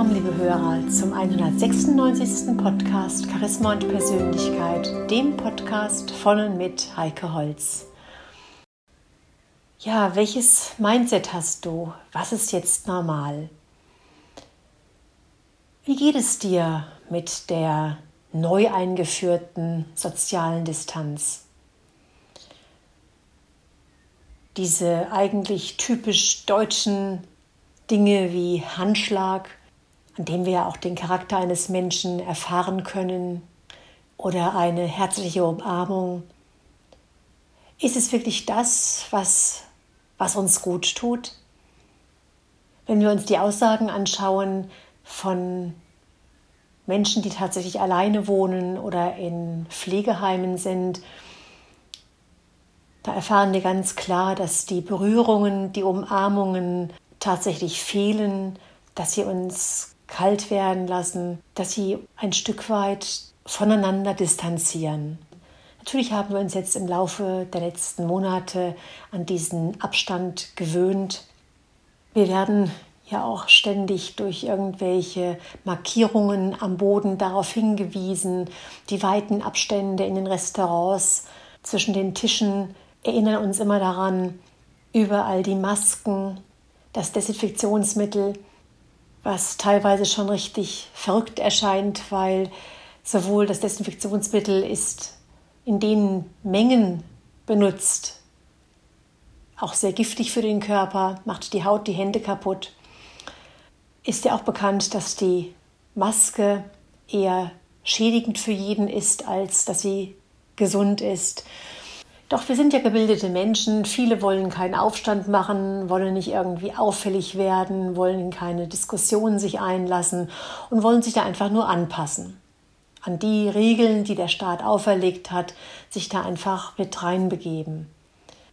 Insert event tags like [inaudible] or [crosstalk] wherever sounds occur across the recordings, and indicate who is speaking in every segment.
Speaker 1: Willkommen, liebe Hörer, zum 196. Podcast Charisma und Persönlichkeit, dem Podcast von und mit Heike Holz. Ja, welches Mindset hast du? Was ist jetzt normal? Wie geht es dir mit der neu eingeführten sozialen Distanz? Diese eigentlich typisch deutschen Dinge wie Handschlag, an dem wir auch den Charakter eines Menschen erfahren können, oder eine herzliche Umarmung. Ist es wirklich das, was, was uns gut tut? Wenn wir uns die Aussagen anschauen von Menschen, die tatsächlich alleine wohnen oder in Pflegeheimen sind, da erfahren wir ganz klar, dass die Berührungen, die Umarmungen, tatsächlich fehlen, dass sie uns kalt werden lassen, dass sie ein Stück weit voneinander distanzieren. Natürlich haben wir uns jetzt im Laufe der letzten Monate an diesen Abstand gewöhnt. Wir werden ja auch ständig durch irgendwelche Markierungen am Boden darauf hingewiesen, die weiten Abstände in den Restaurants zwischen den Tischen erinnern uns immer daran, überall die Masken, das Desinfektionsmittel, was teilweise schon richtig verrückt erscheint, weil sowohl das Desinfektionsmittel ist in den Mengen benutzt, auch sehr giftig für den Körper, macht die Haut, die Hände kaputt. Ist ja auch bekannt, dass die Maske eher schädigend für jeden ist, als dass sie gesund ist. Doch wir sind ja gebildete Menschen. Viele wollen keinen Aufstand machen, wollen nicht irgendwie auffällig werden, wollen in keine Diskussionen sich einlassen und wollen sich da einfach nur anpassen. An die Regeln, die der Staat auferlegt hat, sich da einfach mit reinbegeben.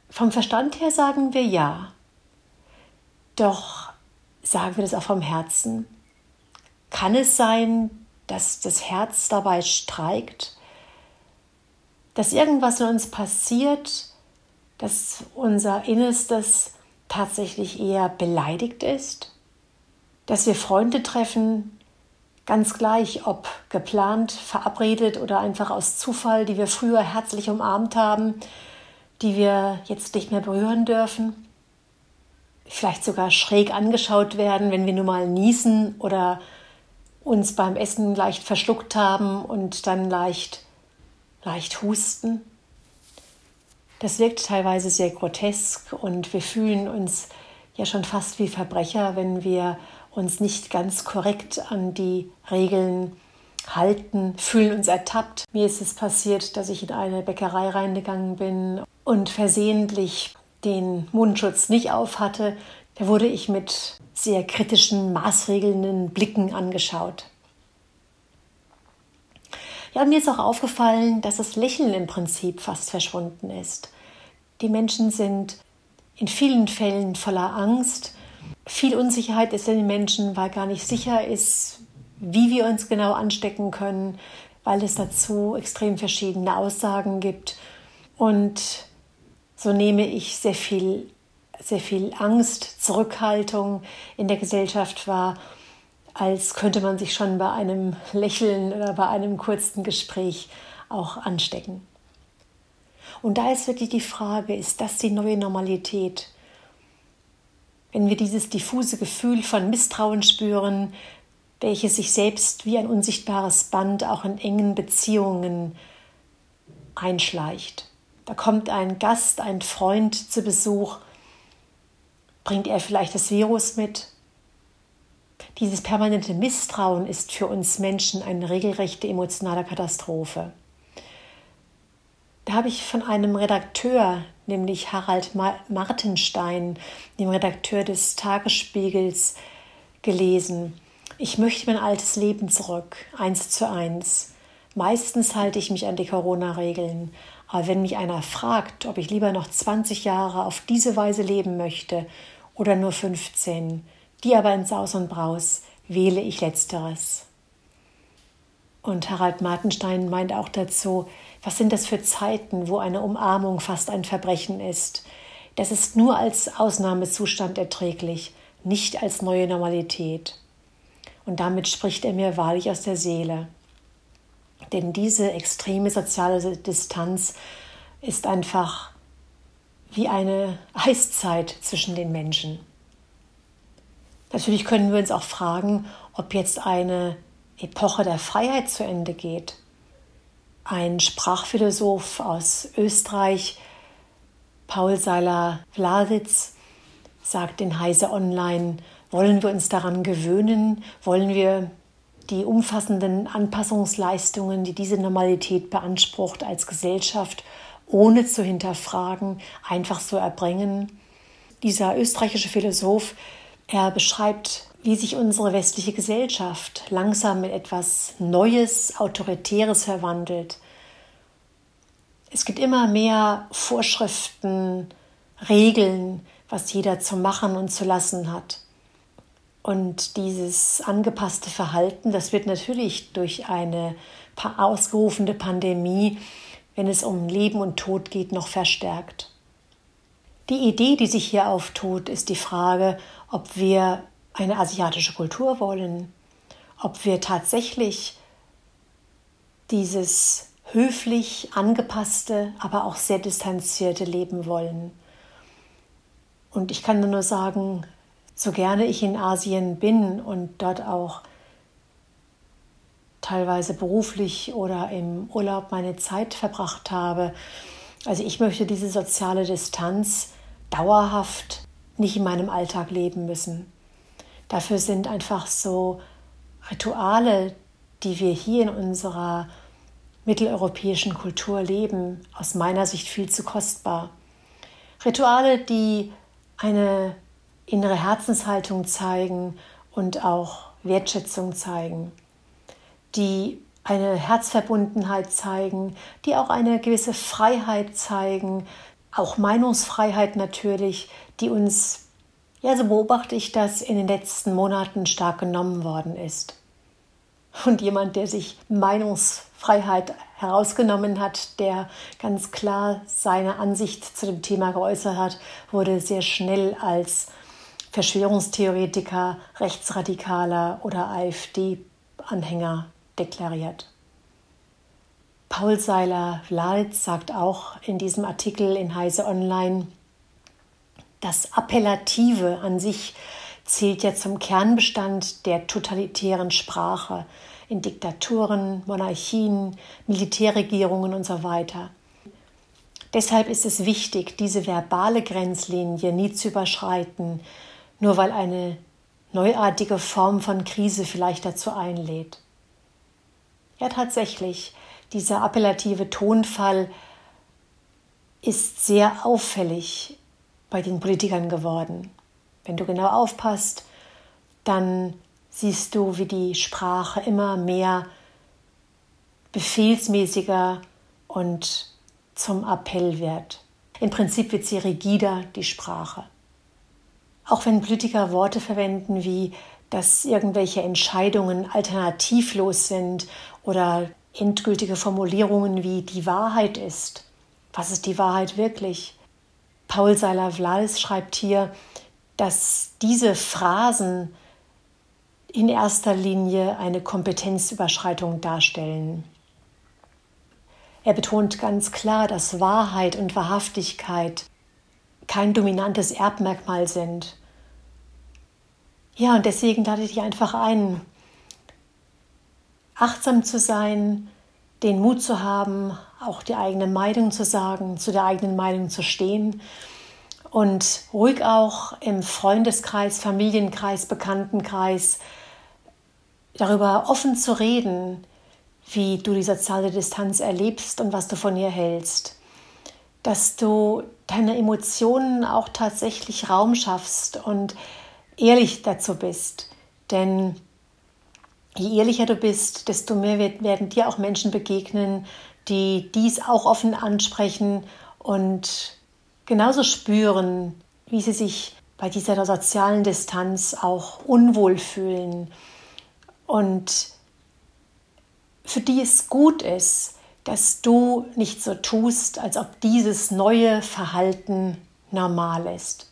Speaker 1: Vom Verstand her sagen wir ja. Doch sagen wir das auch vom Herzen? Kann es sein, dass das Herz dabei streikt? Dass irgendwas in uns passiert, dass unser Innerstes tatsächlich eher beleidigt ist, dass wir Freunde treffen, ganz gleich, ob geplant, verabredet oder einfach aus Zufall, die wir früher herzlich umarmt haben, die wir jetzt nicht mehr berühren dürfen, vielleicht sogar schräg angeschaut werden, wenn wir nur mal niesen oder uns beim Essen leicht verschluckt haben und dann leicht leicht husten. Das wirkt teilweise sehr grotesk und wir fühlen uns ja schon fast wie Verbrecher, wenn wir uns nicht ganz korrekt an die Regeln halten, fühlen uns ertappt. Mir ist es passiert, dass ich in eine Bäckerei reingegangen bin und versehentlich den Mundschutz nicht auf hatte. Da wurde ich mit sehr kritischen, maßregelnden Blicken angeschaut. Ja, mir ist auch aufgefallen, dass das Lächeln im Prinzip fast verschwunden ist. Die Menschen sind in vielen Fällen voller Angst. Viel Unsicherheit ist in den Menschen, weil gar nicht sicher ist, wie wir uns genau anstecken können, weil es dazu extrem verschiedene Aussagen gibt. Und so nehme ich sehr viel, sehr viel Angst, Zurückhaltung in der Gesellschaft wahr als könnte man sich schon bei einem Lächeln oder bei einem kurzen Gespräch auch anstecken. Und da ist wirklich die Frage, ist das die neue Normalität? Wenn wir dieses diffuse Gefühl von Misstrauen spüren, welches sich selbst wie ein unsichtbares Band auch in engen Beziehungen einschleicht. Da kommt ein Gast, ein Freund zu Besuch, bringt er vielleicht das Virus mit dieses permanente Misstrauen ist für uns Menschen eine regelrechte emotionale Katastrophe. Da habe ich von einem Redakteur, nämlich Harald Martenstein, dem Redakteur des Tagesspiegels, gelesen. Ich möchte mein altes Leben zurück, eins zu eins. Meistens halte ich mich an die Corona-Regeln. Aber wenn mich einer fragt, ob ich lieber noch 20 Jahre auf diese Weise leben möchte oder nur 15, die aber in Saus und Braus wähle ich letzteres. Und Harald Martenstein meint auch dazu, was sind das für Zeiten, wo eine Umarmung fast ein Verbrechen ist. Das ist nur als Ausnahmezustand erträglich, nicht als neue Normalität. Und damit spricht er mir wahrlich aus der Seele. Denn diese extreme soziale Distanz ist einfach wie eine Eiszeit zwischen den Menschen. Natürlich können wir uns auch fragen, ob jetzt eine Epoche der Freiheit zu Ende geht. Ein Sprachphilosoph aus Österreich, Paul Seiler Vladitz, sagt in Heise Online, wollen wir uns daran gewöhnen? Wollen wir die umfassenden Anpassungsleistungen, die diese Normalität beansprucht, als Gesellschaft, ohne zu hinterfragen, einfach so erbringen? Dieser österreichische Philosoph, er beschreibt, wie sich unsere westliche Gesellschaft langsam in etwas Neues, Autoritäres verwandelt. Es gibt immer mehr Vorschriften, Regeln, was jeder zu machen und zu lassen hat. Und dieses angepasste Verhalten, das wird natürlich durch eine ausgerufene Pandemie, wenn es um Leben und Tod geht, noch verstärkt. Die Idee, die sich hier auftut, ist die Frage, ob wir eine asiatische Kultur wollen, ob wir tatsächlich dieses höflich angepasste, aber auch sehr distanzierte Leben wollen. Und ich kann nur sagen, so gerne ich in Asien bin und dort auch teilweise beruflich oder im Urlaub meine Zeit verbracht habe. Also ich möchte diese soziale Distanz dauerhaft nicht in meinem Alltag leben müssen. Dafür sind einfach so Rituale, die wir hier in unserer mitteleuropäischen Kultur leben, aus meiner Sicht viel zu kostbar. Rituale, die eine innere Herzenshaltung zeigen und auch Wertschätzung zeigen, die eine Herzverbundenheit zeigen, die auch eine gewisse Freiheit zeigen, auch Meinungsfreiheit natürlich, die uns, ja, so beobachte ich das, in den letzten Monaten stark genommen worden ist. Und jemand, der sich Meinungsfreiheit herausgenommen hat, der ganz klar seine Ansicht zu dem Thema geäußert hat, wurde sehr schnell als Verschwörungstheoretiker, Rechtsradikaler oder AfD-Anhänger deklariert. Paul Seiler Wlalitz sagt auch in diesem Artikel in Heise Online, das Appellative an sich zählt ja zum Kernbestand der totalitären Sprache in Diktaturen, Monarchien, Militärregierungen und so weiter. Deshalb ist es wichtig, diese verbale Grenzlinie nie zu überschreiten, nur weil eine neuartige Form von Krise vielleicht dazu einlädt. Ja, tatsächlich, dieser appellative Tonfall ist sehr auffällig bei den Politikern geworden. Wenn du genau aufpasst, dann siehst du, wie die Sprache immer mehr befehlsmäßiger und zum Appell wird. Im Prinzip wird sie rigider, die Sprache. Auch wenn Politiker Worte verwenden wie, dass irgendwelche Entscheidungen alternativlos sind oder endgültige Formulierungen wie die Wahrheit ist. Was ist die Wahrheit wirklich? Paul Seiler-Vlals schreibt hier, dass diese Phrasen in erster Linie eine Kompetenzüberschreitung darstellen. Er betont ganz klar, dass Wahrheit und Wahrhaftigkeit kein dominantes Erbmerkmal sind. Ja, und deswegen lade ich dich einfach ein, achtsam zu sein, den Mut zu haben, auch die eigene Meinung zu sagen, zu der eigenen Meinung zu stehen und ruhig auch im Freundeskreis, Familienkreis, Bekanntenkreis darüber offen zu reden, wie du die soziale Distanz erlebst und was du von ihr hältst dass du deine Emotionen auch tatsächlich Raum schaffst und ehrlich dazu bist. Denn je ehrlicher du bist, desto mehr werden dir auch Menschen begegnen, die dies auch offen ansprechen und genauso spüren, wie sie sich bei dieser sozialen Distanz auch unwohl fühlen und für die es gut ist, dass du nicht so tust, als ob dieses neue Verhalten normal ist.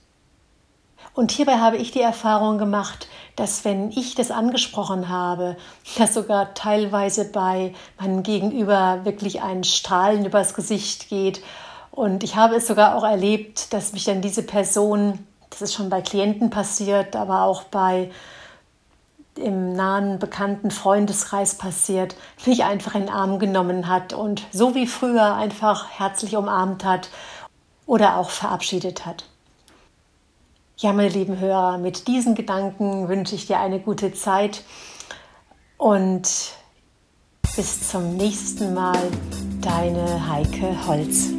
Speaker 1: Und hierbei habe ich die Erfahrung gemacht, dass wenn ich das angesprochen habe, [laughs] dass sogar teilweise bei meinem Gegenüber wirklich ein Strahlen übers Gesicht geht. Und ich habe es sogar auch erlebt, dass mich dann diese Person, das ist schon bei Klienten passiert, aber auch bei im nahen bekannten Freundeskreis passiert, mich einfach in den Arm genommen hat und so wie früher einfach herzlich umarmt hat oder auch verabschiedet hat. Ja, meine lieben Hörer, mit diesen Gedanken wünsche ich dir eine gute Zeit und bis zum nächsten Mal, deine Heike Holz.